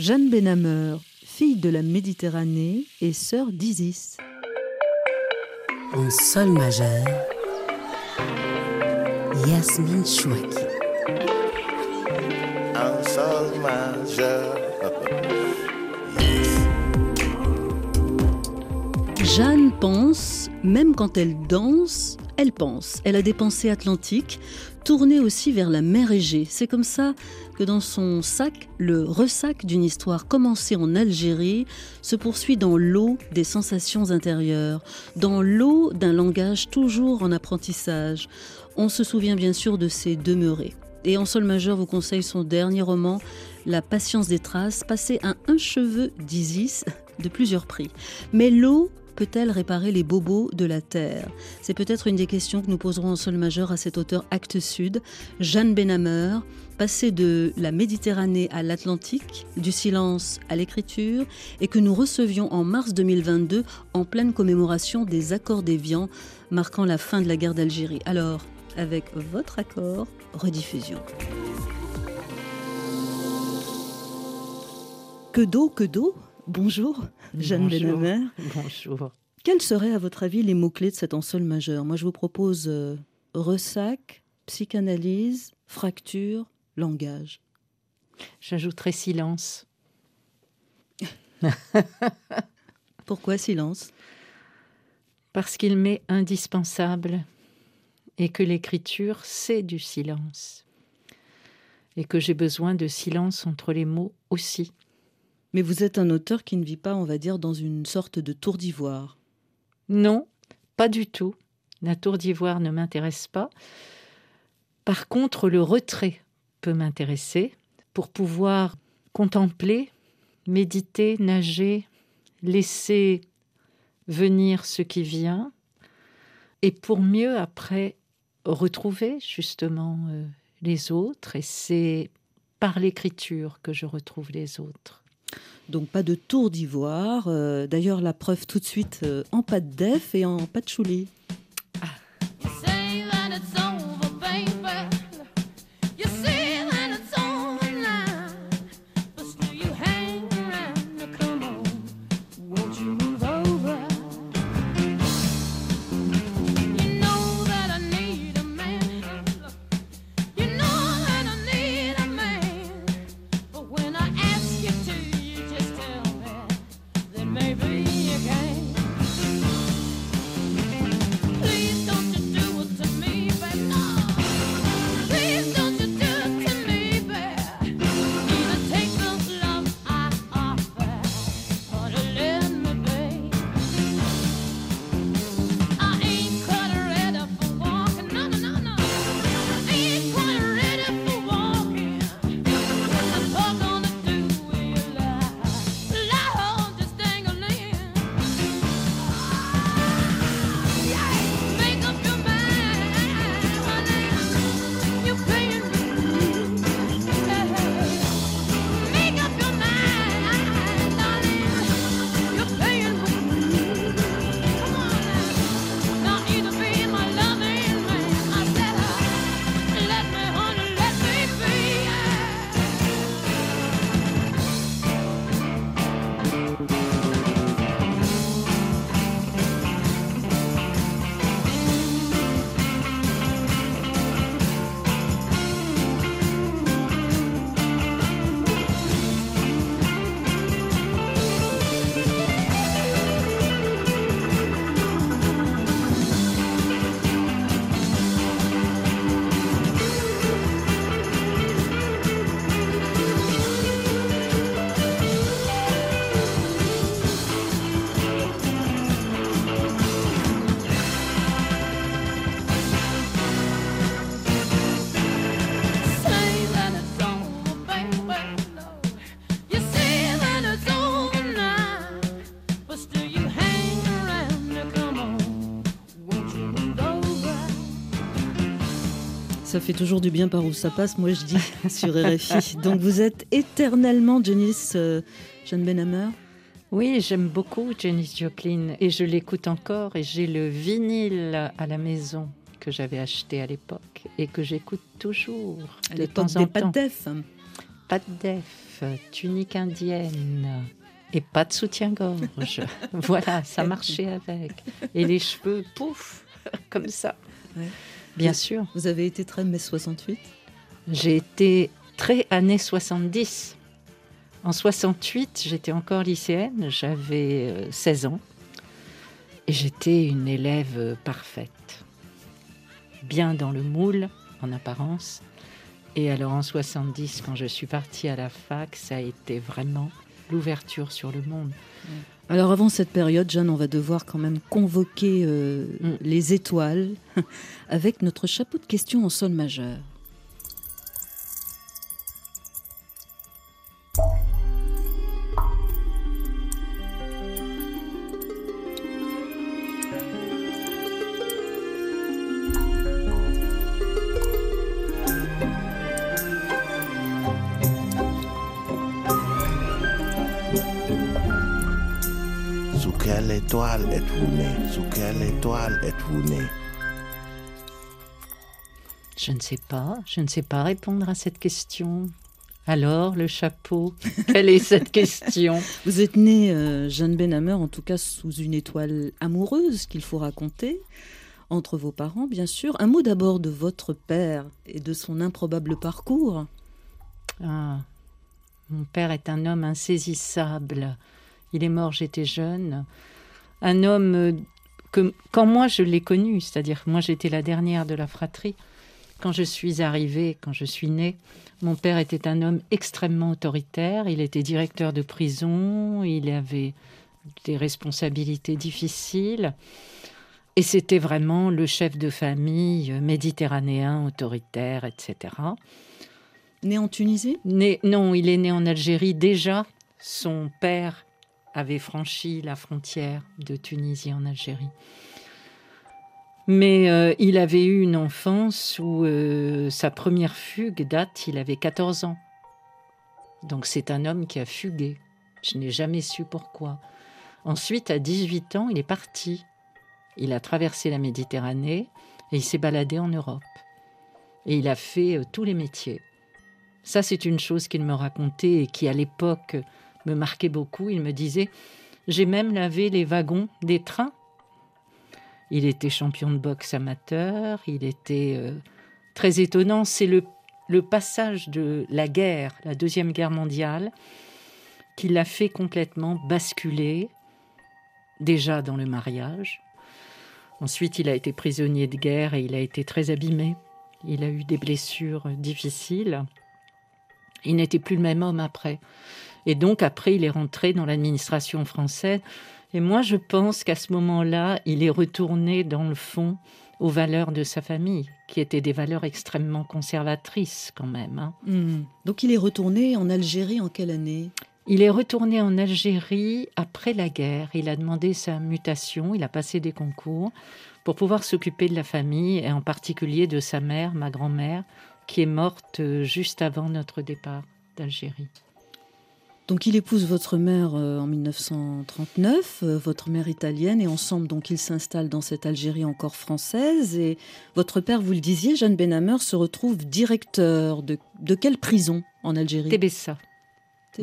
Jeanne Benhammer, fille de la Méditerranée et sœur d'Isis. En sol majeur, Yasmine Chouaki. En sol majeur. Jeanne pense, même quand elle danse, elle pense. Elle a des pensées atlantiques, tournées aussi vers la mer Égée. C'est comme ça que dans son sac, le ressac d'une histoire commencée en Algérie se poursuit dans l'eau des sensations intérieures, dans l'eau d'un langage toujours en apprentissage. On se souvient bien sûr de ses demeurés. Et en sol majeur vous conseille son dernier roman, La patience des traces, passé à un cheveu d'Isis de plusieurs prix. Mais l'eau peut-elle réparer les bobos de la Terre? C'est peut-être une des questions que nous poserons en sol majeur à cet auteur Acte Sud, Jeanne Benhammer, passé de la Méditerranée à l'Atlantique, du silence à l'écriture, et que nous recevions en mars 2022 en pleine commémoration des accords d'Évian, marquant la fin de la guerre d'Algérie. Alors, avec votre accord, rediffusion. Que d'eau, que d'eau Bonjour, Jeanne Benhammer. Bonjour. Quels seraient, à votre avis, les mots-clés de cet ensemble majeur? Moi, je vous propose euh, ressac, psychanalyse, fracture, langage. J'ajouterai silence. Pourquoi silence? Parce qu'il m'est indispensable et que l'écriture, c'est du silence. Et que j'ai besoin de silence entre les mots aussi. Mais vous êtes un auteur qui ne vit pas, on va dire, dans une sorte de tour d'ivoire. Non, pas du tout. La tour d'ivoire ne m'intéresse pas. Par contre, le retrait peut m'intéresser pour pouvoir contempler, méditer, nager, laisser venir ce qui vient, et pour mieux après retrouver justement euh, les autres. Et c'est par l'écriture que je retrouve les autres. Donc pas de tour d'ivoire. Euh, D'ailleurs, la preuve tout de suite euh, en pâte d'œuf et en patchouli. You Ça fait toujours du bien par où ça passe, moi je dis, sur RFI. Donc vous êtes éternellement Janice euh, Jeanne Benhammer Oui, j'aime beaucoup Janis Joplin et je l'écoute encore et j'ai le vinyle à la maison que j'avais acheté à l'époque et que j'écoute toujours à de temps en temps. d'œuf. pas de def, tunique indienne et pas de soutien-gorge. voilà, ça marchait avec. Et les cheveux, pouf, comme ça. Ouais. Bien sûr. Vous avez été très mai 68 J'ai été très années 70. En 68, j'étais encore lycéenne, j'avais euh, 16 ans et j'étais une élève euh, parfaite. Bien dans le moule, en apparence. Et alors en 70, quand je suis partie à la fac, ça a été vraiment l'ouverture sur le monde. Alors avant cette période, Jeanne, on va devoir quand même convoquer euh, Mm. les étoiles avec notre chapeau de questions en sol majeur. Sous quelle étoile êtes-vous né? Sous quelle étoile êtes-vous né? Je ne sais pas, je ne sais pas répondre à cette question. Alors, le chapeau, quelle est cette question? Vous êtes née, euh, Jeanne Benhammer, en tout cas sous une étoile amoureuse qu'il faut raconter, entre vos parents, bien sûr. Un mot d'abord de votre père et de son improbable parcours. Ah, Mon père est un homme insaisissable. Il est mort, j'étais jeune. Un homme euh, que, quand moi je l'ai connu, c'est-à-dire que moi j'étais la dernière de la fratrie, quand je suis arrivée, quand je suis née, mon père était un homme extrêmement autoritaire. Il était directeur de prison, il avait des responsabilités difficiles. Et c'était vraiment le chef de famille euh, méditerranéen, autoritaire, etc. Né en Tunisie? Né- non, il est né en Algérie. Déjà, son père avait franchi la frontière de Tunisie en Algérie. Mais euh, il avait eu une enfance où euh, sa première fugue date, il avait 14 ans. Donc c'est un homme qui a fugué. Je n'ai jamais su pourquoi. Ensuite, à 18 ans, il est parti. Il a traversé la Méditerranée et il s'est baladé en Europe. Et il a fait euh, tous les métiers. Ça, c'est une chose qu'il me racontait et qui, à l'époque, me marquait beaucoup. Il me disait J'ai même lavé les wagons des trains. Il était champion de boxe amateur. Il était euh, très étonnant. C'est le, le passage de la guerre, la Deuxième Guerre mondiale, qui l'a fait complètement basculer, déjà dans le mariage. Ensuite, il a été prisonnier de guerre et il a été très abîmé. Il a eu des blessures difficiles. Il n'était plus le même homme après. Et donc après, il est rentré dans l'administration française. Et moi, je pense qu'à ce moment-là, il est retourné dans le fond aux valeurs de sa famille, qui étaient des valeurs extrêmement conservatrices quand même. hein. Hmm. Donc il est retourné en Algérie en quelle année? Il est retourné en Algérie après la guerre. Il a demandé sa mutation, il a passé des concours pour pouvoir s'occuper de la famille et en particulier de sa mère, ma grand-mère, qui est morte euh, juste avant notre départ d'Algérie. Donc il épouse votre mère euh, en 1939, euh, votre mère italienne, et ensemble donc ils s'installent dans cette Algérie encore française. Et votre père, vous le disiez, Jeanne Benhammer se retrouve directeur de, de quelle prison en Algérie? Tébessa.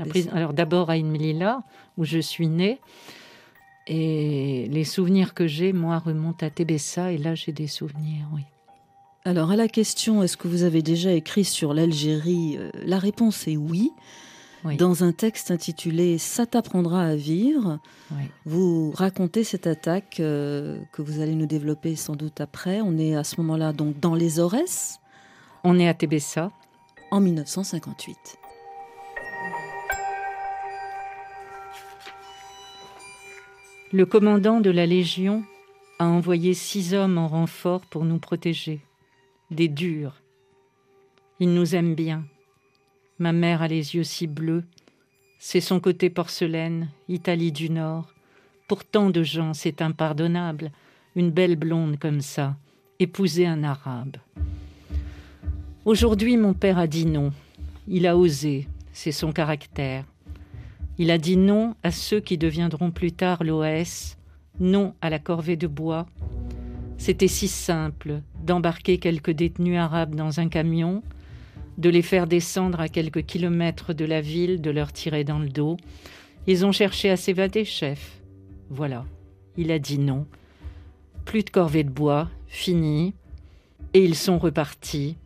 Prison- Alors d'abord à Inmelilla, où je suis née. Et les souvenirs que j'ai, moi, remontent à Tébessa. Et là, j'ai des souvenirs, oui. Alors à la question est-ce que vous avez déjà écrit sur l'Algérie euh, La réponse est oui. Oui. Dans un texte intitulé Ça t'apprendra à vivre, oui. vous racontez cette attaque euh, que vous allez nous développer sans doute après. On est à ce moment-là donc dans les Aurès On est à Tébessa. en 1958. Le commandant de la Légion a envoyé six hommes en renfort pour nous protéger. Des durs. Il nous aime bien. Ma mère a les yeux si bleus. C'est son côté porcelaine, Italie du Nord. Pour tant de gens, c'est impardonnable. Une belle blonde comme ça, épouser un arabe. Aujourd'hui, mon père a dit non. Il a osé, c'est son caractère. Il a dit non à ceux qui deviendront plus tard l'OS, non à la corvée de bois. C'était si simple d'embarquer quelques détenus arabes dans un camion, de les faire descendre à quelques kilomètres de la ville, de leur tirer dans le dos. Ils ont cherché à s'évader, chef. Voilà. Il a dit non. Plus de corvée de bois, fini. Et ils sont repartis,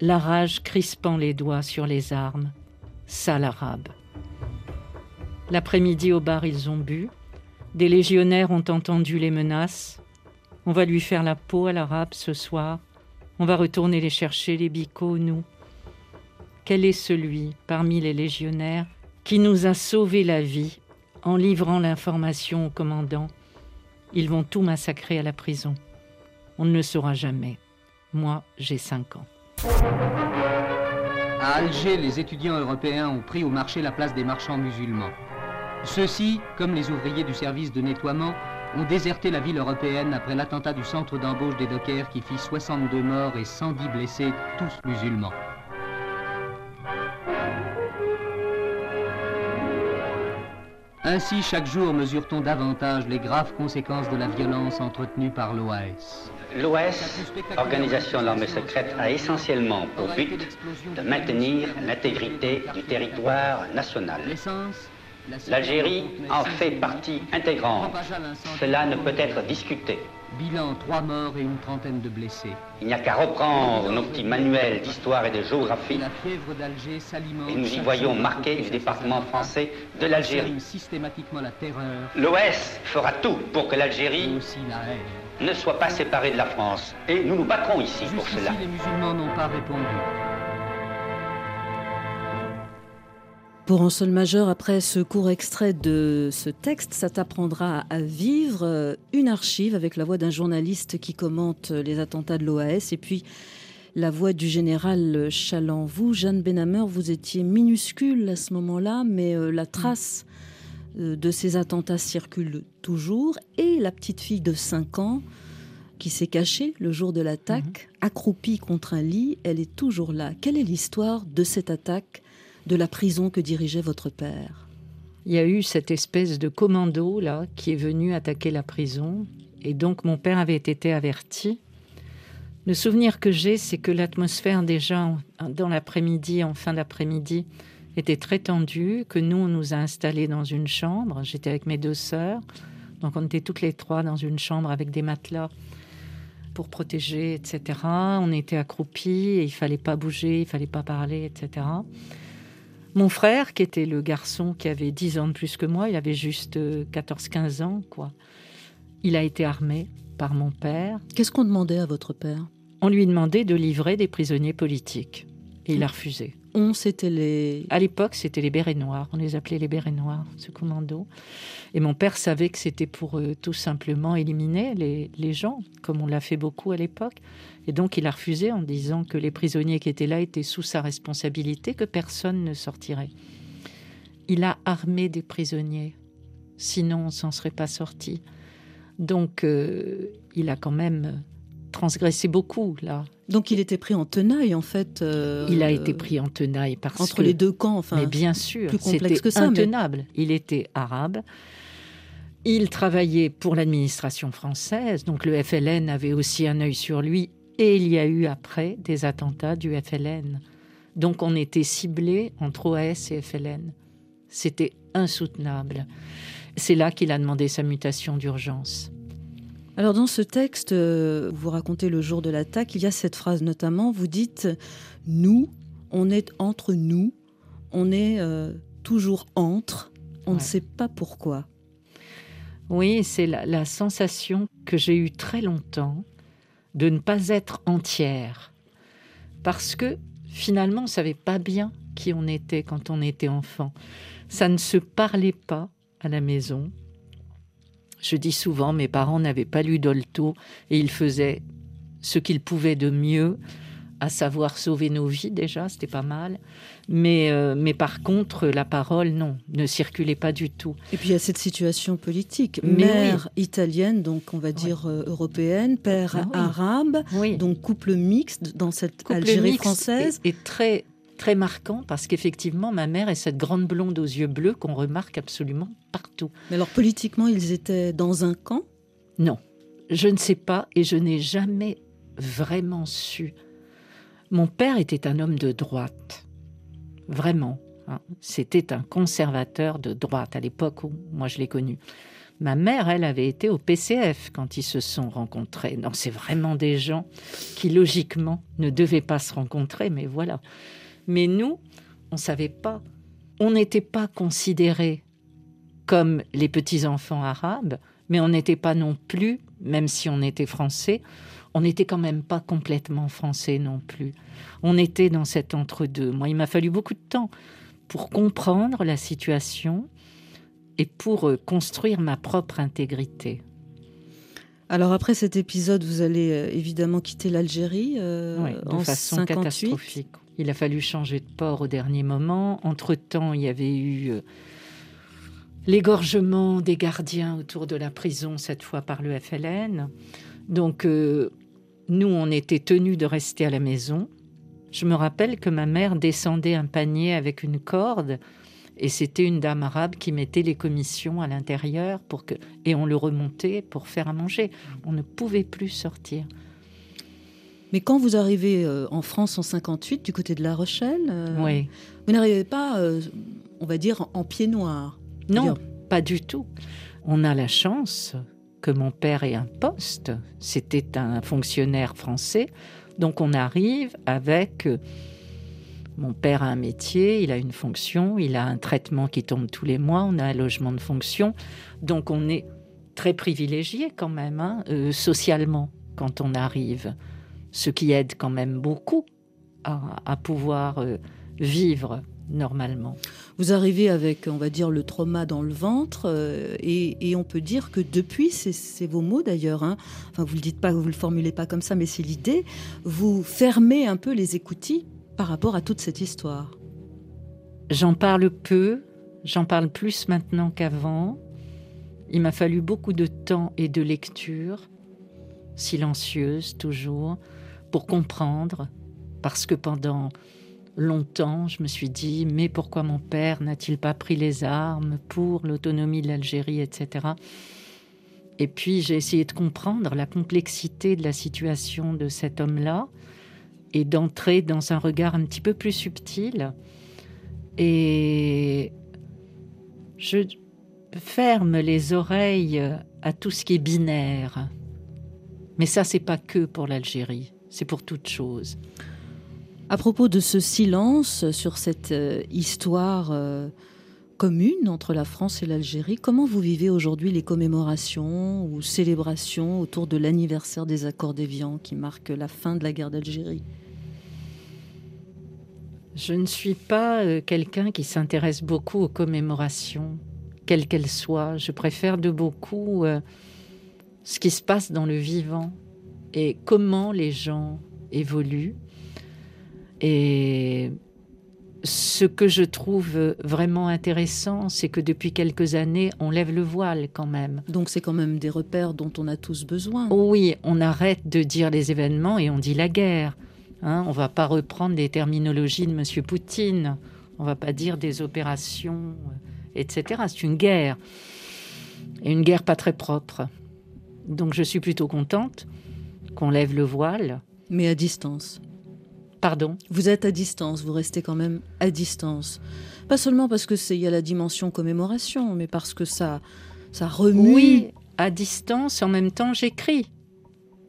la rage crispant les doigts sur les armes. Sale arabe. L'après-midi au bar, ils ont bu. Des légionnaires ont entendu les menaces. On va lui faire la peau à l'arabe ce soir. On va retourner les chercher, les bicots, nous. Quel est celui, parmi les légionnaires, qui nous a sauvé la vie en livrant l'information au commandant? Ils vont tout massacrer à la prison. On ne le saura jamais. Moi, j'ai cinq ans. À Alger, les étudiants européens ont pris au marché la place des marchands musulmans. Ceux-ci, comme les ouvriers du service de nettoiement, ont déserté la ville européenne après l'attentat du centre d'embauche des dockers qui fit 62 morts et 110 blessés, tous musulmans. Ainsi, chaque jour, mesure-t-on davantage les graves conséquences de la violence entretenue par l'OAS. L'OS, organisation de l'armée secrète, a essentiellement pour but de maintenir l'intégrité du territoire national. L'essence L'Algérie en fait partie intégrante. Cela ne peut être discuté. Bilan, trois morts et une trentaine de blessés. Il n'y a qu'à reprendre nos petits manuels d'histoire et de géographie La fièvre d'Alger et nous y voyons marqué le département français de l'Algérie. systématiquement la terreur L'OS fera tout pour que l'Algérie ne soit pas séparée de la France. Et nous nous battrons ici pour cela. les musulmans n'ont pas répondu. Pour un sol majeur, après ce court extrait de ce texte, ça t'apprendra à vivre euh, une archive avec la voix d'un journaliste qui commente les attentats de l'OAS et puis la voix du général Chaland. Vous, Jeanne Benhamer, vous étiez minuscule à ce moment-là, mais euh, la trace euh, de ces attentats circule toujours et la petite fille de 5 ans qui s'est cachée le jour de l'attaque, accroupie contre un lit, elle est toujours là. Quelle est l'histoire de cette attaque de la prison que dirigeait votre père Il y a eu cette espèce de commando là qui est venu attaquer la prison et donc mon père avait été averti. Le souvenir que j'ai, c'est que l'atmosphère déjà dans l'après-midi, en fin d'après-midi, était très tendue, que nous on nous a installés dans une chambre. J'étais avec mes deux sœurs, donc on était toutes les trois dans une chambre avec des matelas pour protéger, etc. On était accroupis et il fallait pas bouger, il fallait pas parler, etc. Mon frère, qui était le garçon qui avait 10 ans de plus que moi, il avait juste euh, 14-15 ans, quoi. Il a été armé par mon père. Qu'est-ce qu'on demandait à votre père? On lui demandait de livrer des prisonniers politiques. Et il a refusé. On, c'était les... À l'époque, c'était les bérets noirs. On les appelait les bérets noirs, ce commando. Et mon père savait que c'était pour euh, tout simplement éliminer les, les gens, comme on l'a fait beaucoup à l'époque. Et donc, il a refusé en disant que les prisonniers qui étaient là étaient sous sa responsabilité, que personne ne sortirait. Il a armé des prisonniers. Sinon, on s'en serait pas sorti. Donc, euh, il a quand même transgressé beaucoup, là. Donc il était pris en tenaille, en fait. euh, Il a été pris en tenaille parce entre que... les deux camps, enfin. mais bien sûr, c'était mais- intenable. Il était arabe. Il travaillait pour l'administration française, donc le FLN avait aussi un œil sur lui. Et il y a eu après des attentats du FLN. Donc on était ciblé entre OAS et FLN. C'était insoutenable. C'est là qu'il a demandé sa mutation d'urgence. Alors dans ce texte, euh, vous racontez le jour de l'attaque, il y a cette phrase notamment, vous dites « nous, on est entre nous, on est euh, toujours entre, on ne sait pas pourquoi Oui, c'est la, la sensation que j'ai eue très longtemps de ne pas être entière. Parce que finalement, on ne savait pas bien qui on était quand on était enfant. Ça ne se parlait pas à la maison. Je dis souvent, mes parents n'avaient pas lu Dolto et ils faisaient ce qu'ils pouvaient de mieux, à savoir sauver nos vies déjà, c'était pas mal. Mais, euh, mais par contre, la parole, non, ne circulait pas du tout. Et puis il y a cette situation politique, Mais mère italienne, donc on va dire euh, européenne, père Ah oui. arabe, donc couple mixte dans cette couple Algérie mixte française. est très très marquant parce qu'effectivement ma mère est cette grande blonde aux yeux bleus qu'on remarque absolument partout. Mais alors politiquement, ils étaient dans un camp? Non, je ne sais pas et je n'ai jamais vraiment su. Mon père était un homme de droite, vraiment. hein. C'était un conservateur de droite à l'époque où moi je l'ai connu. Ma mère, elle, avait été au PCF quand ils se sont rencontrés. Non, c'est vraiment des gens qui, logiquement, ne devaient pas se rencontrer, mais voilà. Mais nous, on savait pas. On n'était pas considérés comme les petits-enfants arabes, mais on n'était pas non plus, même si on était français, on n'était quand même pas complètement français non plus. On était dans cet entre-deux. Moi, il m'a fallu beaucoup de temps pour comprendre la situation et pour euh, construire ma propre intégrité. Alors après cet épisode, vous allez euh, évidemment quitter l'Algérie euh, Ouais, de en façon 58. catastrophique. Il a fallu changer de port au dernier moment. Entre-temps, il y avait eu euh, l'égorgement des gardiens autour de la prison, cette fois par le FLN. Donc, euh, nous, on était tenus de rester à la maison. Je me rappelle que ma mère descendait un panier avec une corde et c'était une dame arabe qui mettait les commissions à l'intérieur pour que et on le remontait pour faire à manger. On ne pouvait plus sortir. Mais quand vous arrivez euh, en France en 58, du côté de La Rochelle, euh, Oui. vous n'arrivez pas, euh, on va dire, en pied noir. Non, pas du tout. On a la chance que mon père ait un poste. C'était un fonctionnaire français. Donc on arrive avec... Mon père a un métier, il a une fonction, il a un traitement qui tombe tous les mois, on a un logement de fonction. Donc on est très privilégié quand même, hein, socialement, quand on arrive. Ce qui aide quand même beaucoup à, à pouvoir euh, vivre normalement. Vous arrivez avec, on va dire, le trauma dans le ventre, euh, et, et on peut dire que depuis, c'est- c'est vos mots d'ailleurs, hein, enfin vous le dites pas, vous le formulez pas comme ça, mais c'est l'idée, vous fermez un peu les écoutilles par rapport à toute cette histoire. J'en parle peu, j'en parle plus maintenant qu'avant. Il m'a fallu beaucoup de temps et de lecture, silencieuse toujours, pour comprendre, parce que pendant longtemps, je me suis dit, mais pourquoi mon père n'a-t-il pas pris les armes pour l'autonomie de l'Algérie, etc. Et puis j'ai essayé de comprendre la complexité de la situation de cet homme-là et d'entrer dans un regard un petit peu plus subtil. Et je ferme les oreilles à tout ce qui est binaire. Mais ça, c'est pas que pour l'Algérie, c'est pour toute chose. À propos de ce silence sur cette euh, histoire euh, commune entre la France et l'Algérie, comment vous vivez aujourd'hui les commémorations ou célébrations autour de l'anniversaire des accords d'Évian qui marque la fin de la guerre d'Algérie? Je ne suis pas euh, quelqu'un qui s'intéresse beaucoup aux commémorations, quelles qu'elles soient. Je préfère de beaucoup euh, ce qui se passe dans le vivant et comment les gens évoluent. Et ce que je trouve vraiment intéressant, c'est que depuis quelques années, on lève le voile quand même. Donc c'est quand même des repères dont on a tous besoin. Oui, on arrête de dire les événements et on dit la guerre. Hein, on va pas reprendre les terminologies de Monsieur Poutine. On va pas dire des opérations, euh, etc. C'est une guerre. Et une guerre pas très propre. Donc je suis plutôt contente qu'on lève le voile. Mais à distance. Pardon? Vous êtes à distance, vous restez quand même à distance. Pas seulement parce que c'est il y a la dimension commémoration, mais parce que ça ça remue. Oui, à distance, en même temps, j'écris.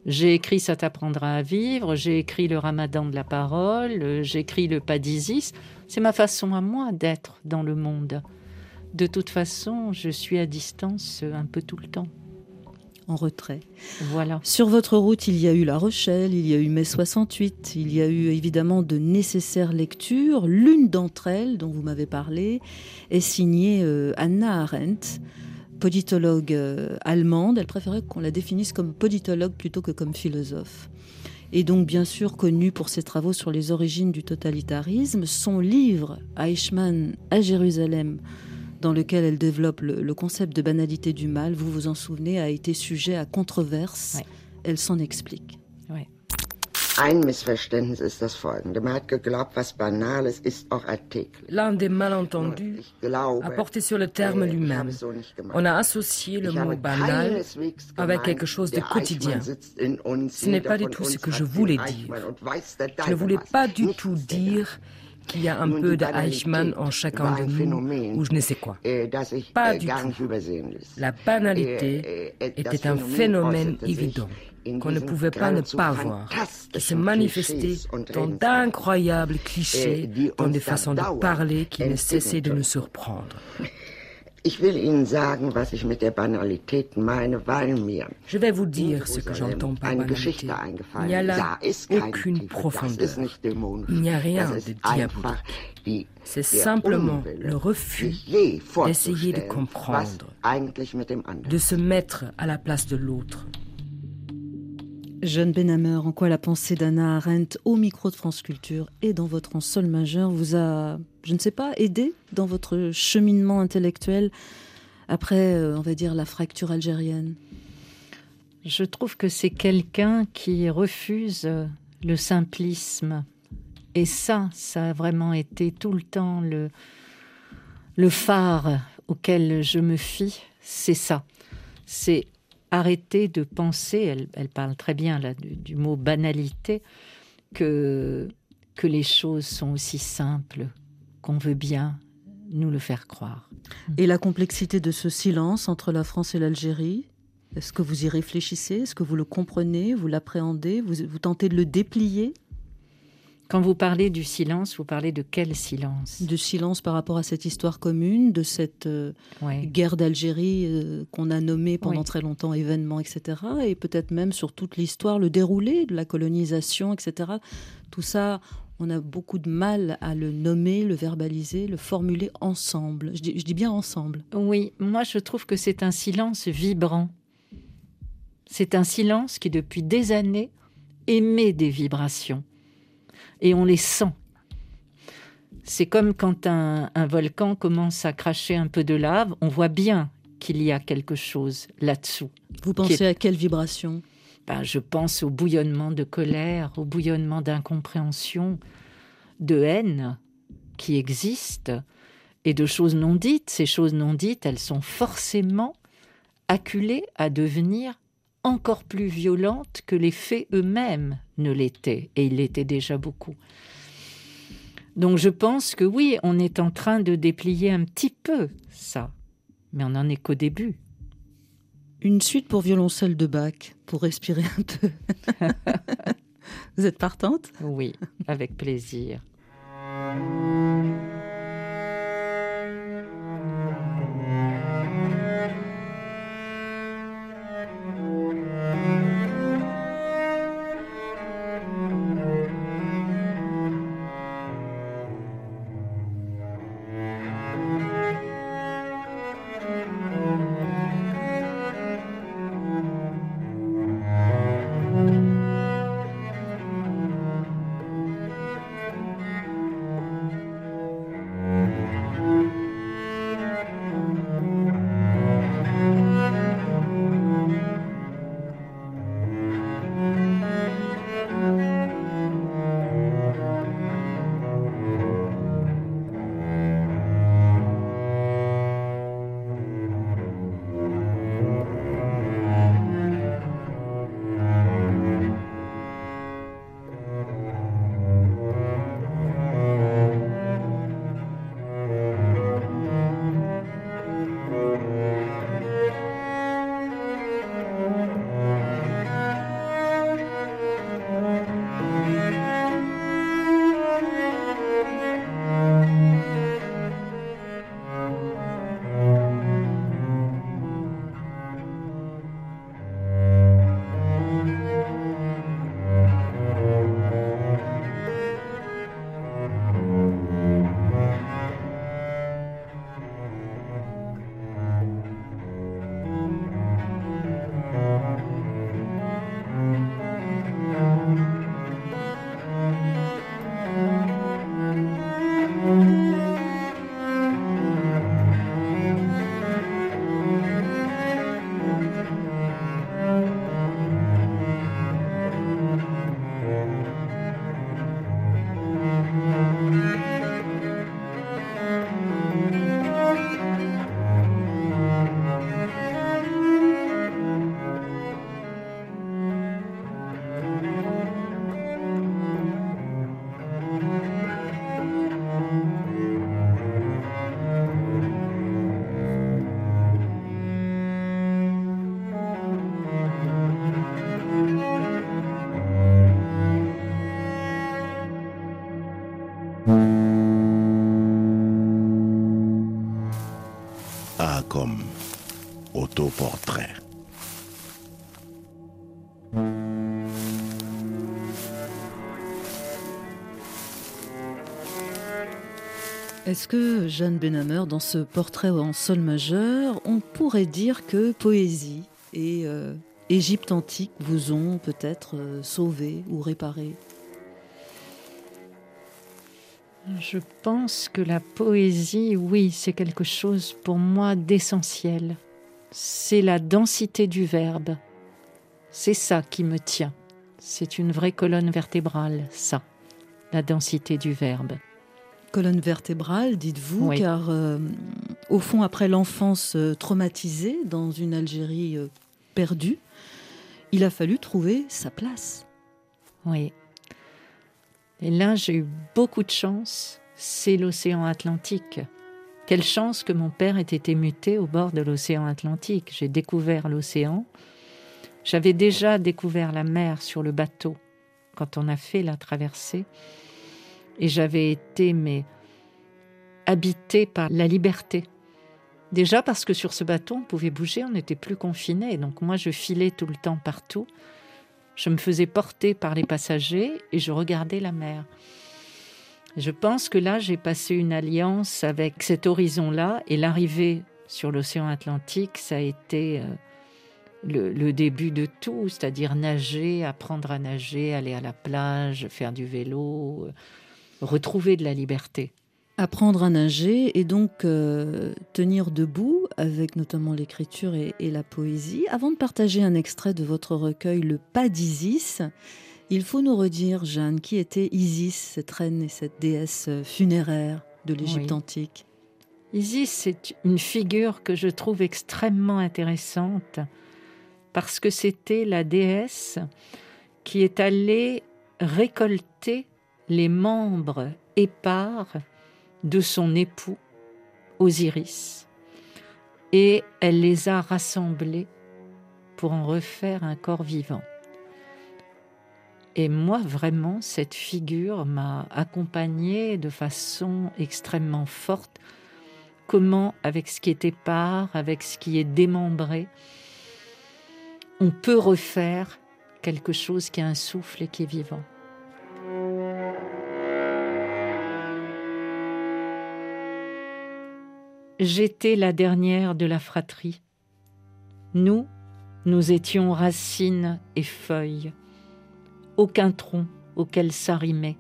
J'ai écrit Ça t'apprendra à vivre, j'ai écrit Le Ramadan de la parole, j'écris Le pas d'Isis. C'est ma façon à moi d'être dans le monde. De toute façon, je suis à distance un peu tout le temps. En retrait. Voilà. Sur votre route, il y a eu La Rochelle, il y a eu mai 68, il y a eu évidemment de nécessaires lectures. L'une d'entre elles, dont vous m'avez parlé, est signée euh, Anna Arendt, politologue euh, allemande. Elle préférait qu'on la définisse comme politologue plutôt que comme philosophe. Et donc bien sûr connue pour ses travaux sur les origines du totalitarisme. Son livre, Eichmann à Jérusalem, dans lequel elle développe le, le concept de banalité du mal, vous vous en souvenez, a été sujet à controverse. Ouais. Elle s'en explique. L'un des malentendus a porté sur le terme äh, lui-même. On a associé le mot banal avec quelque chose de quotidien. Ce n'est pas du tout ce que je voulais dire. Je ne voulais pas du tout dire qu'il y a un peu de Eichmann en chacun de nous, ou je ne sais quoi. äh, Pas äh, du tout. La banalité Äh, était un phénomène évident qu'on ne pouvait pas ne pas voir, qui se manifestait dans d'incroyables clichés, dans des façons de parler qui ne cessaient de nous surprendre. Ich will Ihnen sagen, was ich mit der Banalität meine, weil mir Je vais vous dire ce que j'entends par eine. Geschichte Il eingefallen. n'y a là aucune profondeur. Il n'y a rien de diabolique. C'est simplement le refus d'essayer de comprendre, de se mettre à la place de l'autre. Jeanne Benhammer, en quoi la pensée d'Anna Arendt au micro de France Culture et dans votre en sol majeur vous a, je ne sais pas, aidé dans votre cheminement intellectuel après, euh, on va dire, la fracture algérienne? Je trouve que c'est quelqu'un qui refuse euh, le simplisme. Et ça, ça a vraiment été tout le temps le, le phare auquel je me fie. C'est ça. C'est arrêter de penser, elle, parle très bien là, du, mot banalité, que, les choses sont aussi simples qu'on veut bien nous le faire croire. Et la complexité de ce silence entre la France et l'Algérie Est-ce que vous y réfléchissez? Est-ce que vous le comprenez? Vous l'appréhendez? Vous tentez de le déplier? Quand vous parlez du silence, vous parlez de quel silence? De silence par rapport à cette histoire commune, de cette euh, Ouais. guerre d'Algérie euh, qu'on a nommée pendant très longtemps événement, etc. Et peut-être même sur toute l'histoire, le déroulé de la colonisation, etc. Tout ça, on a beaucoup de mal à le nommer, le verbaliser, le formuler ensemble. Je dis, je dis bien ensemble. Oui, moi je trouve que c'est un silence vibrant. C'est un silence qui depuis des années émet des vibrations. Et on les sent. C'est comme quand un, un volcan commence à cracher un peu de lave, on voit bien qu'il y a quelque chose là-dessous. Vous pensez est- à quelle vibration? Ben, je pense au bouillonnement de colère, au bouillonnement d'incompréhension, de haine qui existe et de choses non dites. Ces choses non dites, elles sont forcément acculées à devenir encore plus violentes que les faits eux-mêmes ne l'étaient, et ils l'étaient déjà beaucoup. Donc je pense que oui, on est en train de déplier un petit peu ça, mais on n'en est qu'au début. Une suite pour violoncelle de Bach, pour respirer un peu. Vous êtes partante? Oui, avec plaisir. Est-ce que, Jeanne Benhammer, dans ce portrait en sol majeur, on pourrait dire que poésie et euh, Égypte antique vous ont peut-être euh, sauvé ou réparé? Je pense que la poésie, oui, c'est quelque chose pour moi d'essentiel. C'est la densité du verbe. C'est ça qui me tient. C'est une vraie colonne vertébrale, ça, la densité du verbe. Colonne vertébrale, dites-vous, Oui. car euh, au fond, après l'enfance euh, traumatisée dans une Algérie euh, perdue, il a fallu trouver sa place. Oui. Et là, j'ai eu beaucoup de chance. C'est l'océan Atlantique. Quelle chance que mon père ait été muté au bord de l'océan Atlantique. J'ai découvert l'océan. J'avais déjà découvert la mer sur le bateau quand on a fait la traversée. Et j'avais été, mais habité par la liberté. Déjà parce que sur ce bateau, on pouvait bouger, on n'était plus confiné. Donc moi, je filais tout le temps partout. Je me faisais porter par les passagers et je regardais la mer. Je pense que là, j'ai passé une alliance avec cet horizon-là et l'arrivée sur l'océan Atlantique, ça a été euh, le, le début de tout, c'est-à-dire nager, apprendre à nager, aller à la plage, faire du vélo, euh, retrouver de la liberté. Apprendre à nager et donc euh, tenir debout avec notamment l'écriture et, et la poésie. Avant de partager un extrait de votre recueil Le pas d'Isis, il faut nous redire, Jeanne, qui était Isis, cette reine et cette déesse funéraire de l'Égypte Oui. antique Isis, c'est une figure que je trouve extrêmement intéressante parce que c'était la déesse qui est allée récolter les membres épars de son époux Osiris et elle les a rassemblés pour en refaire un corps vivant. Et moi, vraiment, cette figure m'a accompagnée de façon extrêmement forte comment, avec ce qui est épars, avec ce qui est démembré, on peut refaire quelque chose qui a un souffle et qui est vivant. J'étais la dernière de la fratrie. Nous, nous étions racines et feuilles, aucun tronc auquel s'arrimait.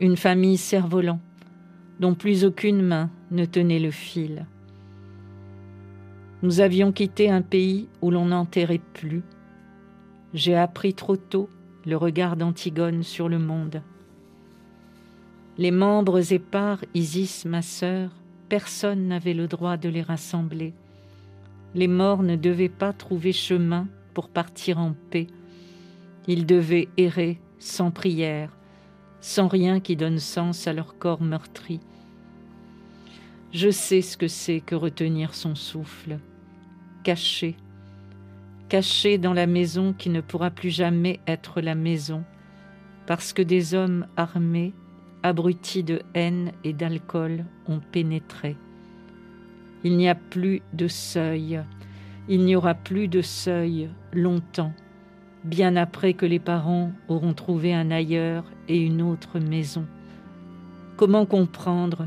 Une famille cerf-volant, dont plus aucune main ne tenait le fil. Nous avions quitté un pays où l'on n'enterrait plus. J'ai appris trop tôt le regard d'Antigone sur le monde. Les membres épars, Isis, ma sœur, personne n'avait le droit de les rassembler. Les morts ne devaient pas trouver chemin pour partir en paix. Ils devaient errer sans prière, sans rien qui donne sens à leur corps meurtri. Je sais ce que c'est que retenir son souffle, caché, caché dans la maison qui ne pourra plus jamais être la maison, parce que des hommes armés, abrutis de haine et d'alcool, ont pénétré. Il n'y a plus de seuil, il n'y aura plus de seuil longtemps, bien après que les parents auront trouvé un ailleurs et une autre maison. Comment comprendre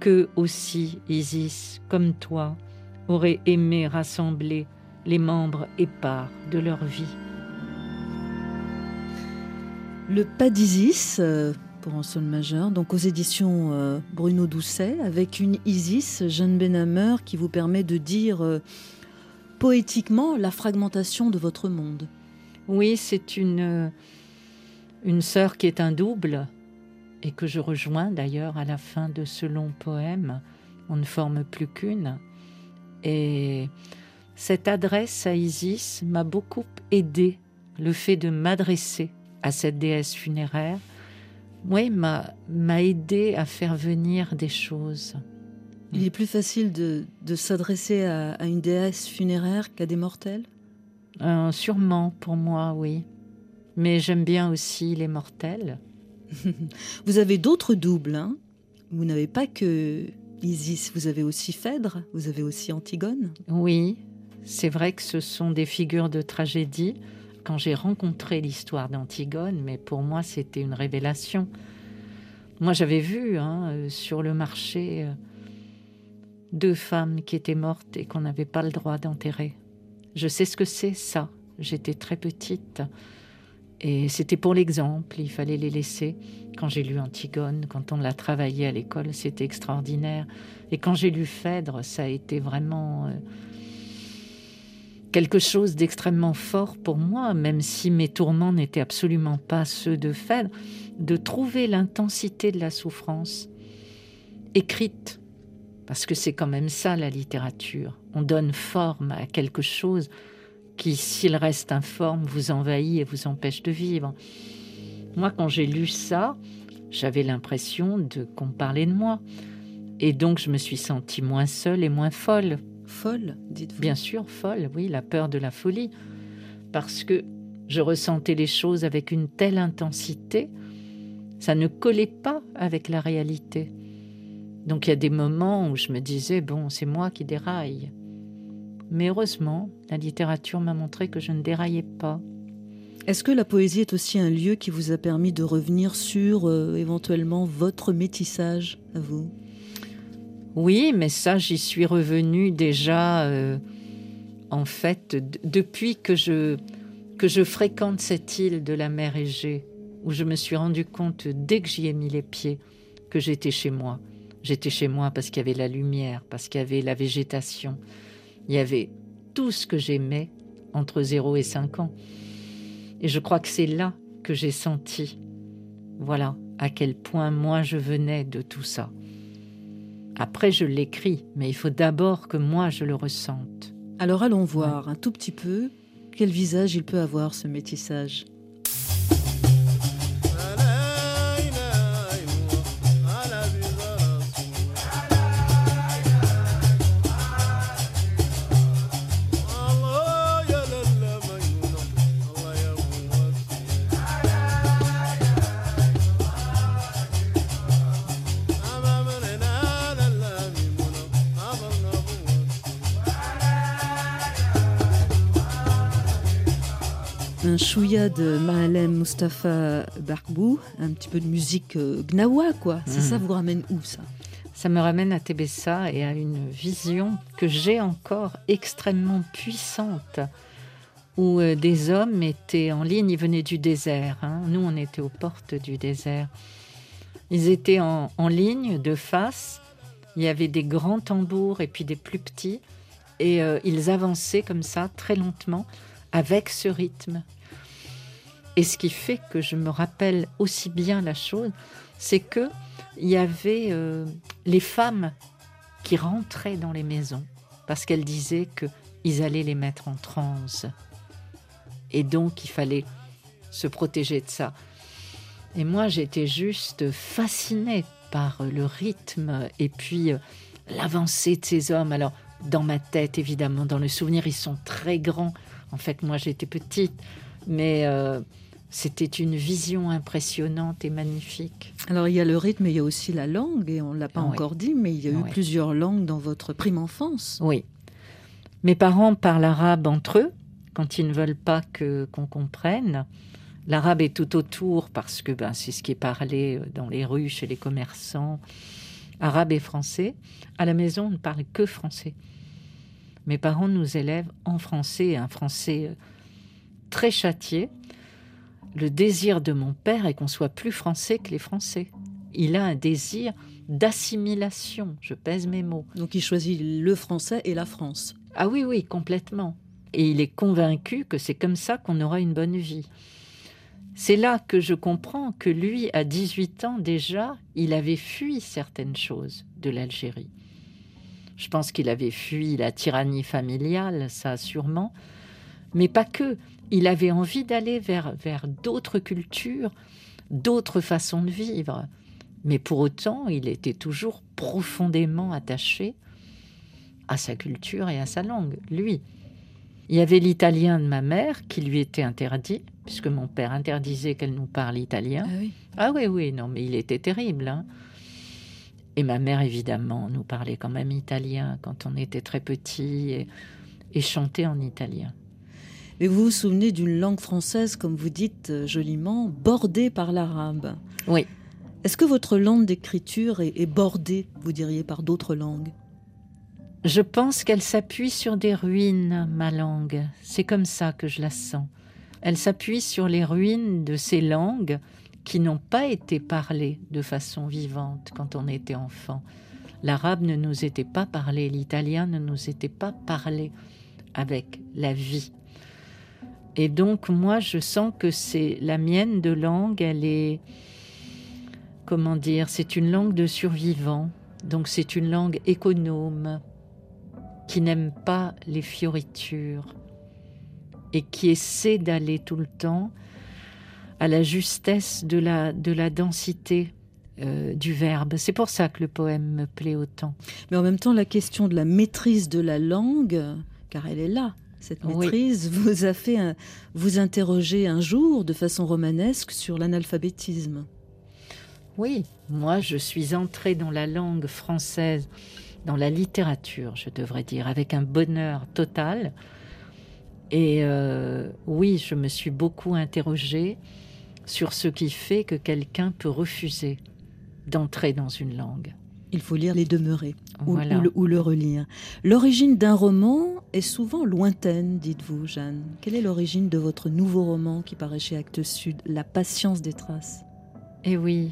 que aussi Isis, comme toi, aurait aimé rassembler les membres épars de leur vie? Le pas d'Isis, euh, pour sol majeur, donc aux éditions euh, Bruno Doucet, avec une Isis, Jeanne Benhammer, qui vous permet de dire euh, poétiquement la fragmentation de votre monde. Oui, c'est une, euh, une sœur qui est un double et que je rejoins d'ailleurs à la fin de ce long poème. On ne forme plus qu'une. Et cette adresse à Isis m'a beaucoup aidé, le fait de m'adresser à cette déesse funéraire. Oui, m'a aidé à faire venir des choses. Il est plus facile de, de s'adresser à, à une déesse funéraire qu'à des mortels? Euh, sûrement pour moi, oui. Mais j'aime bien aussi les mortels. Vous avez d'autres doubles. hein? Vous n'avez pas que Isis, vous avez aussi Phèdre, vous avez aussi Antigone? Oui, c'est vrai que ce sont des figures de tragédie. Quand j'ai rencontré l'histoire d'Antigone, mais pour moi c'était une révélation. Moi j'avais vu hein, euh, sur le marché euh, deux femmes qui étaient mortes et qu'on n'avait pas le droit d'enterrer. Je sais ce que c'est ça. J'étais très petite et c'était pour l'exemple, il fallait les laisser. Quand j'ai lu Antigone, quand on l'a travaillé à l'école, c'était extraordinaire. Et quand j'ai lu Phèdre, ça a été vraiment... euh, quelque chose d'extrêmement fort pour moi, même si mes tourments n'étaient absolument pas ceux de Phèdre, de trouver l'intensité de la souffrance écrite. Parce que c'est quand même ça la littérature. On donne forme à quelque chose qui, s'il reste informe, vous envahit et vous empêche de vivre. Moi, quand j'ai lu ça, j'avais l'impression de qu'on parlait de moi. Et donc, je me suis sentie moins seule et moins folle. Folle, dites-vous Bien sûr, folle, oui, la peur de la folie. Parce que je ressentais les choses avec une telle intensité, ça ne collait pas avec la réalité. Donc il y a des moments où je me disais, bon, c'est moi qui déraille. Mais heureusement, la littérature m'a montré que je ne déraillais pas. Est-ce que la poésie est aussi un lieu qui vous a permis de revenir sur euh, éventuellement votre métissage à vous? Oui, mais ça, j'y suis revenue déjà, euh, en fait, depuis que je, que je fréquente cette île de la mer Égée, où je me suis rendu compte, dès que j'y ai mis les pieds, que j'étais chez moi. J'étais chez moi parce qu'il y avait la lumière, parce qu'il y avait la végétation. Il y avait tout ce que j'aimais entre 0 et 5 ans. Et je crois que c'est là que j'ai senti, voilà, à quel point moi je venais de tout ça. Après, je l'écris, mais il faut d'abord que moi je le ressente. Alors allons voir un tout petit peu quel visage il peut avoir ce métissage. Chouïa de Mahalem Mustafa Barkbou, un petit peu de musique euh, gnawa, quoi. C'est Mhm. ça vous ramène où, ça? Ça me ramène à Tébessa et à une vision que j'ai encore extrêmement puissante, où euh, des hommes étaient en ligne, ils venaient du désert. hein. Nous, on était aux portes du désert. Ils étaient en, en ligne, de face. Il y avait des grands tambours et puis des plus petits. Et euh, ils avançaient comme ça, très lentement, avec ce rythme. Et ce qui fait que je me rappelle aussi bien la chose, c'est que il y avait euh, les femmes qui rentraient dans les maisons parce qu'elles disaient qu'ils allaient les mettre en transe. Et donc, il fallait se protéger de ça. Et moi, j'étais juste fascinée par le rythme et puis euh, l'avancée de ces hommes. Alors, dans ma tête, évidemment, dans le souvenir, ils sont très grands. En fait, moi, j'étais petite, mais euh, c'était une vision impressionnante et magnifique. Alors il y a le rythme, il y a aussi la langue, et on ne l'a pas Oui. encore dit, mais il y a eu Oui. plusieurs langues dans votre prime enfance. Oui. Mes parents parlent arabe entre eux quand ils ne veulent pas que qu'on comprenne. L'arabe est tout autour parce que ben, c'est ce qui est parlé euh, dans les rues, chez les commerçants. Arabe et français. À la maison, on ne parle que français. Mes parents nous élèvent en français, un français euh, très châtié. Le désir de mon père est qu'on soit plus français que les Français. Il a un désir d'assimilation, je pèse mes mots. Donc il choisit le français et la France. Ah oui, oui, complètement. Et il est convaincu que c'est comme ça qu'on aura une bonne vie. C'est là que je comprends que lui, à 18 ans déjà, il avait fui certaines choses de l'Algérie. Je pense qu'il avait fui la tyrannie familiale, ça sûrement, mais pas que. Il avait envie d'aller vers, vers d'autres cultures, d'autres façons de vivre. Mais pour autant, il était toujours profondément attaché à sa culture et à sa langue, lui. Il y avait l'italien de ma mère qui lui était interdit, puisque mon père interdisait qu'elle nous parle italien. Ah oui. Ah oui, oui, non, mais il était terrible. hein. Et ma mère, évidemment, nous parlait quand même italien quand on était très petit et, et chantait en italien. Mais vous vous souvenez d'une langue française, comme vous dites euh, joliment, bordée par l'arabe. Oui. Est-ce que votre langue d'écriture est, est bordée, vous diriez, par d'autres langues? Je pense qu'elle s'appuie sur des ruines, ma langue. C'est comme ça que je la sens. Elle s'appuie sur les ruines de ces langues qui n'ont pas été parlées de façon vivante quand on était enfant. L'arabe ne nous était pas parlé, l'italien ne nous était pas parlé avec la vie. Et donc moi, je sens que c'est la mienne de langue, elle est, comment dire, c'est une langue de survivants. Donc c'est une langue économe qui n'aime pas les fioritures et qui essaie d'aller tout le temps à la justesse de la, de la densité euh, du verbe. C'est pour ça que le poème me plaît autant. Mais en même temps, la question de la maîtrise de la langue, car elle est là, cette Oui. maîtrise, vous a fait un- vous interroger un jour de façon romanesque sur l'analphabétisme. Oui, moi je suis entrée dans la langue française, dans la littérature, je devrais dire, avec un bonheur total. Et euh, oui, je me suis beaucoup interrogée sur ce qui fait que quelqu'un peut refuser d'entrer dans une langue. Il faut lire les demeurés ou, Voilà. ou le, ou le relire. L'origine d'un roman est souvent lointaine, dites-vous, Jeanne. Quelle est l'origine de votre nouveau roman qui paraît chez Actes Sud, La patience des traces? Eh oui.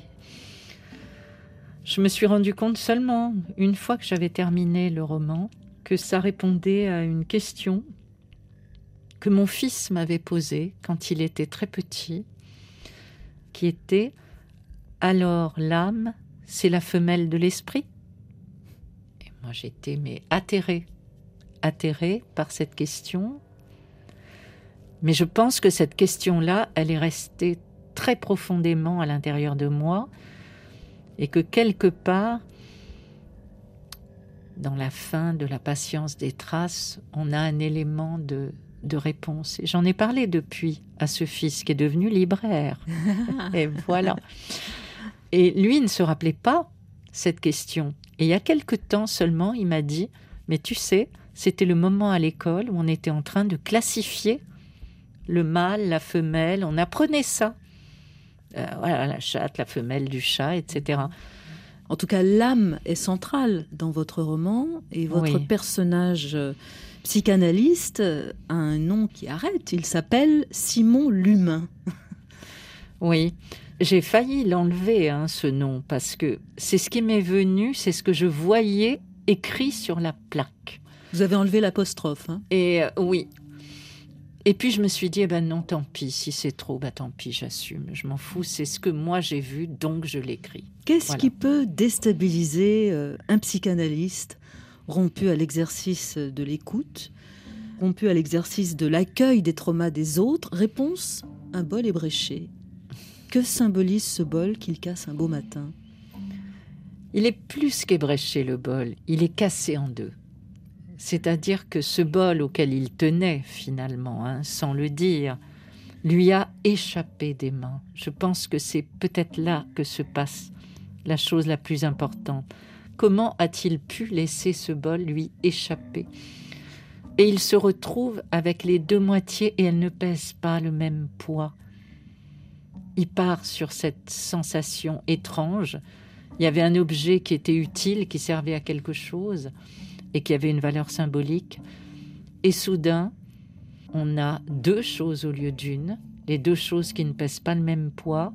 Je me suis rendu compte seulement, une fois que j'avais terminé le roman, que ça répondait à une question que mon fils m'avait posée quand il était très petit, qui était Alors l'âme, c'est la femelle de l'esprit Et moi j'étais mais atterrée, atterrée par cette question. Mais je pense que cette question-là, elle est restée très profondément à l'intérieur de moi et que quelque part, dans la fin de la patience des traces, on a un élément de, de réponse. J'en ai parlé depuis à ce fils qui est devenu libraire. et voilà. Et lui ne se rappelait pas cette question. Et il y a quelque temps seulement, il m'a dit, mais tu sais, c'était le moment à l'école où on était en train de classifier le mâle, la femelle, on apprenait ça. Euh, voilà, la chatte, la femelle du chat, etc. En tout cas, l'âme est centrale dans votre roman et votre Oui. personnage euh, psychanalyste a un nom qui arrête. Il s'appelle Simon l'humain. Oui, j'ai failli l'enlever, hein, ce nom, parce que c'est ce qui m'est venu, c'est ce que je voyais écrit sur la plaque. Vous avez enlevé l'apostrophe. hein? Et euh, oui. Et puis je me suis dit, eh ben non, tant pis, si c'est trop, bah tant pis, j'assume, je m'en fous, c'est ce que moi j'ai vu, donc je l'écris. Qu'est-ce Voilà. qui peut déstabiliser euh, un psychanalyste rompu à l'exercice de l'écoute, rompu à l'exercice de l'accueil des traumas des autres? Réponse un bol ébréché. Que symbolise ce bol qu'il casse un beau matin Il est plus qu'ébréché le bol, il est cassé en deux. C'est-à-dire que ce bol auquel il tenait finalement, hein, sans le dire, lui a échappé des mains. Je pense que c'est peut-être là que se passe la chose la plus importante. Comment a-t-il pu laisser ce bol lui échapper? Et il se retrouve avec les deux moitiés et elles ne pèsent pas le même poids. Il part sur cette sensation étrange. Il y avait un objet qui était utile, qui servait à quelque chose et qui avait une valeur symbolique. Et soudain, on a deux choses au lieu d'une, les deux choses qui ne pèsent pas le même poids,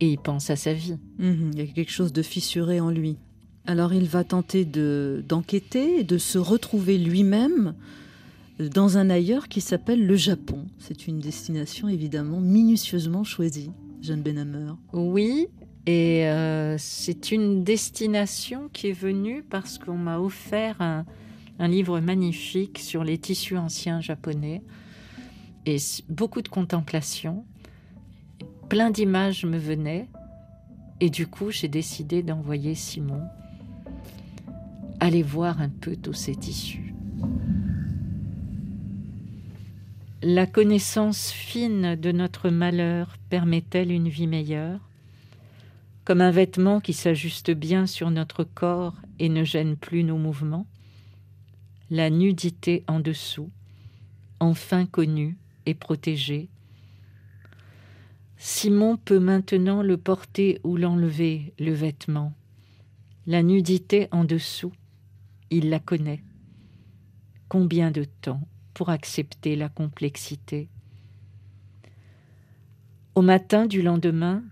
et il pense à sa vie. Mhm, Il y a quelque chose de fissuré en lui. Alors il va tenter de d'enquêter de se retrouver lui-même dans un ailleurs qui s'appelle le Japon. C'est une destination évidemment minutieusement choisie, Jeanne Benhammer. Oui, et euh, c'est une destination qui est venue parce qu'on m'a offert un, un livre magnifique sur les tissus anciens japonais et beaucoup de contemplation. Plein d'images me venaient et du coup j'ai décidé d'envoyer Simon aller voir un peu tous ces tissus. La connaissance fine de notre malheur permet-elle une vie meilleure? Comme un vêtement qui s'ajuste bien sur notre corps et ne gêne plus nos mouvements, la nudité en dessous, enfin connue et protégée? Simon peut maintenant le porter ou l'enlever, le vêtement. La nudité en dessous, il la connaît. Combien de temps pour accepter la complexité Au matin du lendemain,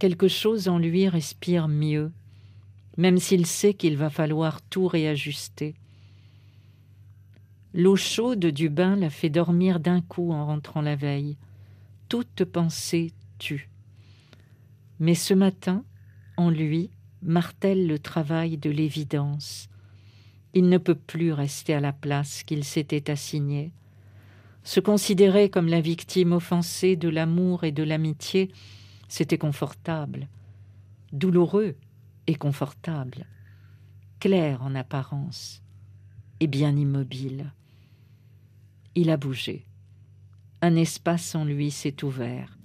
quelque chose en lui respire mieux, même s'il sait qu'il va falloir tout réajuster. L'eau chaude du bain l'a fait dormir d'un coup en rentrant la veille. Toute pensée tue. Mais ce matin, en lui, martèle le travail de l'évidence. Il ne peut plus rester à la place qu'il s'était assignée. Se considérer comme la victime offensée de l'amour et de l'amitié, c'était confortable, douloureux et confortable, clair en apparence et bien immobile. Il a bougé. Un espace en lui s'est ouvert.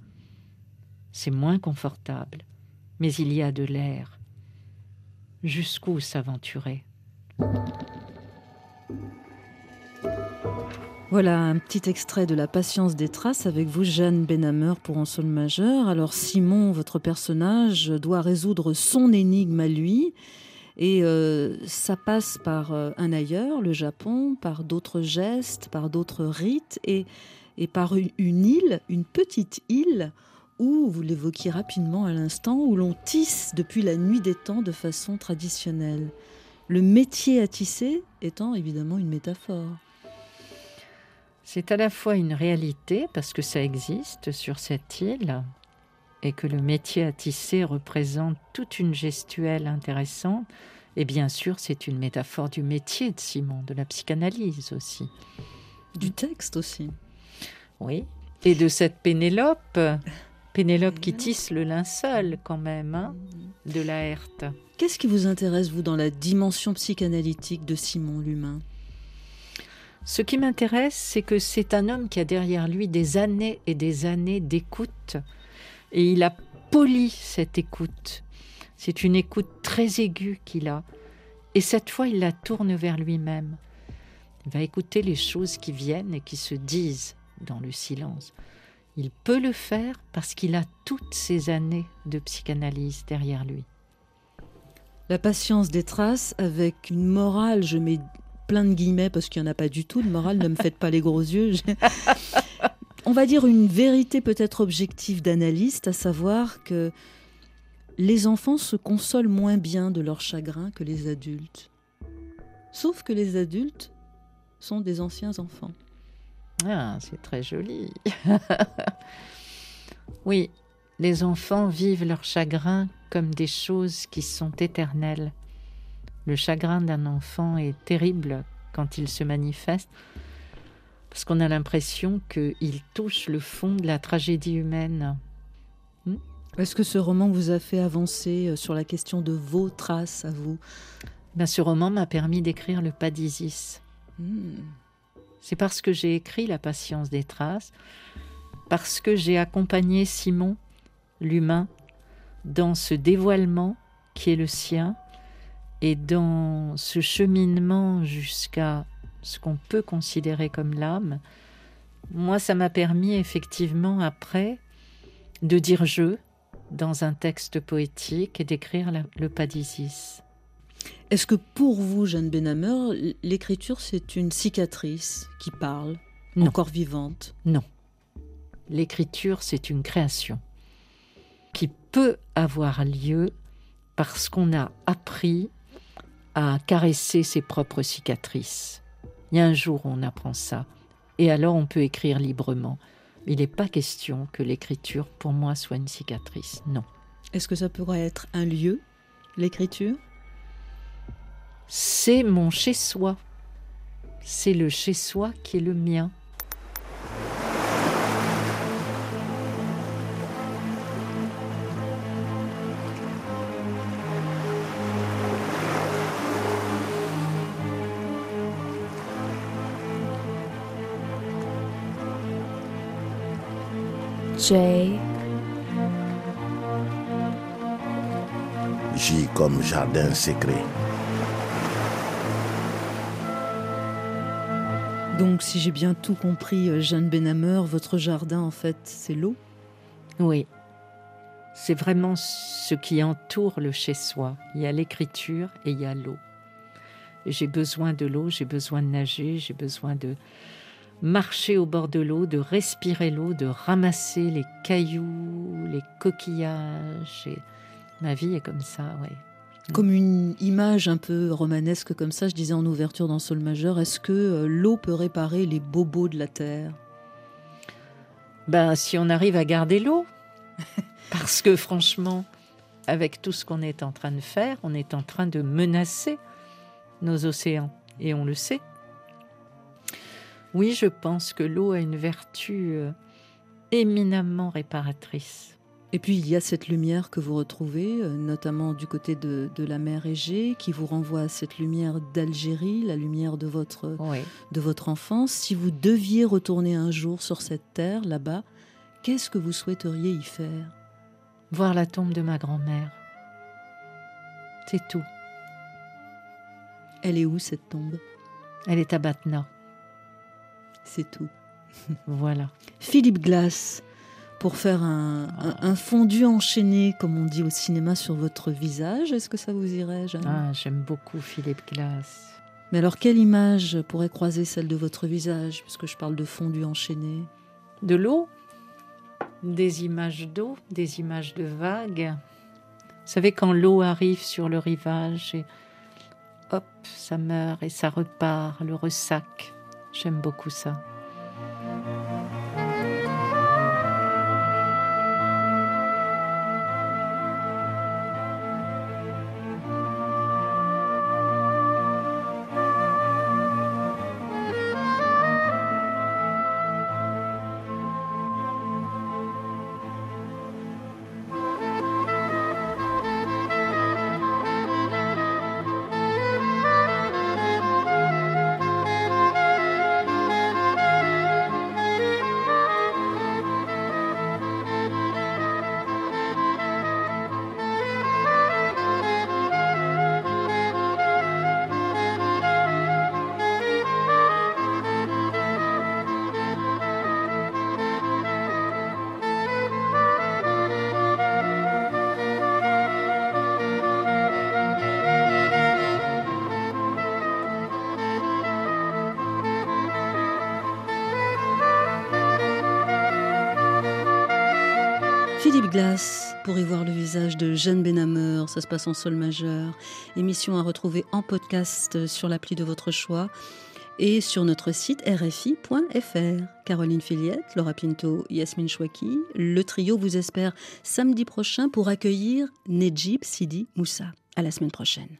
C'est moins confortable, mais il y a de l'air. Jusqu'où s'aventurer? Voilà un petit extrait de La patience des traces avec vous, Jeanne Benhammer, pour un sol majeur. Alors, Simon, votre personnage, doit résoudre son énigme à lui. Et euh, ça passe par euh, un ailleurs, le Japon, par d'autres gestes, par d'autres rites et, et par une, une île, une petite île où, vous l'évoquiez rapidement à l'instant, où l'on tisse depuis la nuit des temps de façon traditionnelle. Le métier à tisser étant évidemment une métaphore. C'est à la fois une réalité parce que ça existe sur cette île et que le métier à tisser représente toute une gestuelle intéressante. Et bien sûr, c'est une métaphore du métier de Simon, de la psychanalyse aussi. Du texte aussi. Oui. Et de cette Pénélope, Pénélope qui tisse le linceul quand même, hein, de la Herte. Qu'est-ce qui vous intéresse, vous, dans la dimension psychanalytique de Simon l'humain? Ce qui m'intéresse, c'est que c'est un homme qui a derrière lui des années et des années d'écoute. Et il a poli cette écoute. C'est une écoute très aiguë qu'il a. Et cette fois, il la tourne vers lui-même. Il va écouter les choses qui viennent et qui se disent dans le silence. Il peut le faire parce qu'il a toutes ces années de psychanalyse derrière lui. La patience des traces avec une morale, je mets plein de guillemets parce qu'il n'y en a pas du tout de morale, ne me faites pas les gros yeux. On va dire une vérité peut-être objective d'analyste, à savoir que les enfants se consolent moins bien de leur chagrin que les adultes. Sauf que les adultes sont des anciens enfants. Ah, c'est très joli. oui, les enfants vivent leur chagrin comme des choses qui sont éternelles. Le chagrin d'un enfant est terrible quand il se manifeste, parce qu'on a l'impression qu'il touche le fond de la tragédie humaine. Est-ce que ce roman vous a fait avancer euh, sur la question de vos traces à vous? Ben, ce roman m'a permis d'écrire le pas d'Isis. Hmm. C'est parce que j'ai écrit La patience des traces, parce que j'ai accompagné Simon, l'humain, dans ce dévoilement qui est le sien et dans ce cheminement jusqu'à ce qu'on peut considérer comme l'âme. Moi, ça m'a permis effectivement après de dire je dans un texte poétique et d'écrire le pas d'Isis. Est-ce que pour vous, Jeanne Benhammer, l'écriture, c'est une cicatrice qui parle, Non. encore vivante? Non. L'écriture, c'est une création qui peut avoir lieu parce qu'on a appris à caresser ses propres cicatrices. Il y a un jour où on apprend ça, et alors on peut écrire librement. Il n'est pas question que l'écriture, pour moi, soit une cicatrice. Non. Est-ce que ça pourrait être un lieu, l'écriture? C'est mon chez-soi. C'est le chez-soi qui est le mien. J agit comme jardin secret. Donc, si j'ai bien tout compris, euh, Jeanne Benhammer, votre jardin, en fait, c'est l'eau? Oui. C'est vraiment ce qui entoure le chez-soi. Il y a l'écriture et il y a l'eau. J'ai besoin de l'eau, j'ai besoin de nager, j'ai besoin de marcher au bord de l'eau, de respirer l'eau, de ramasser les cailloux, les coquillages. Et ma vie est comme ça, oui. Comme une image un peu romanesque comme ça, je disais en ouverture dans Sol majeur, est-ce que euh, l'eau peut réparer les bobos de la terre? Ben, si on arrive à garder l'eau, parce que franchement, avec tout ce qu'on est en train de faire, on est en train de menacer nos océans, et on le sait. Oui, je pense que l'eau a une vertu euh, éminemment réparatrice. Et puis il y a cette lumière que vous retrouvez, euh, notamment du côté de, de la mer Égée, qui vous renvoie à cette lumière d'Algérie, la lumière de votre, Oui. de votre enfance. Si vous deviez retourner un jour sur cette terre, là-bas, qu'est-ce que vous souhaiteriez y faire? Voir la tombe de ma grand-mère. C'est tout. Elle est où cette tombe? Elle est à Batna. C'est tout. Voilà. Philippe Glass, pour faire un, un- un fondu enchaîné, comme on dit au cinéma, sur votre visage, est-ce que ça vous irait, Jeanne? Ah, j'aime beaucoup Philippe Glass. Mais alors, quelle image pourrait croiser celle de votre visage, puisque je parle de fondu enchaîné? De l'eau, des images d'eau, des images de vagues. Vous savez, quand l'eau arrive sur le rivage et hop, ça meurt et ça repart, le ressac. J'aime beaucoup ça. De Jeanne Benhammer, ça se passe en sol majeur. Émission à retrouver en podcast sur l'appli de votre choix et sur notre site rfi.fr. Caroline Filiette, Laura Pinto, Yasmine Chouaki, le trio vous espère samedi prochain pour accueillir Nejib Sidi Moussa. À la semaine prochaine.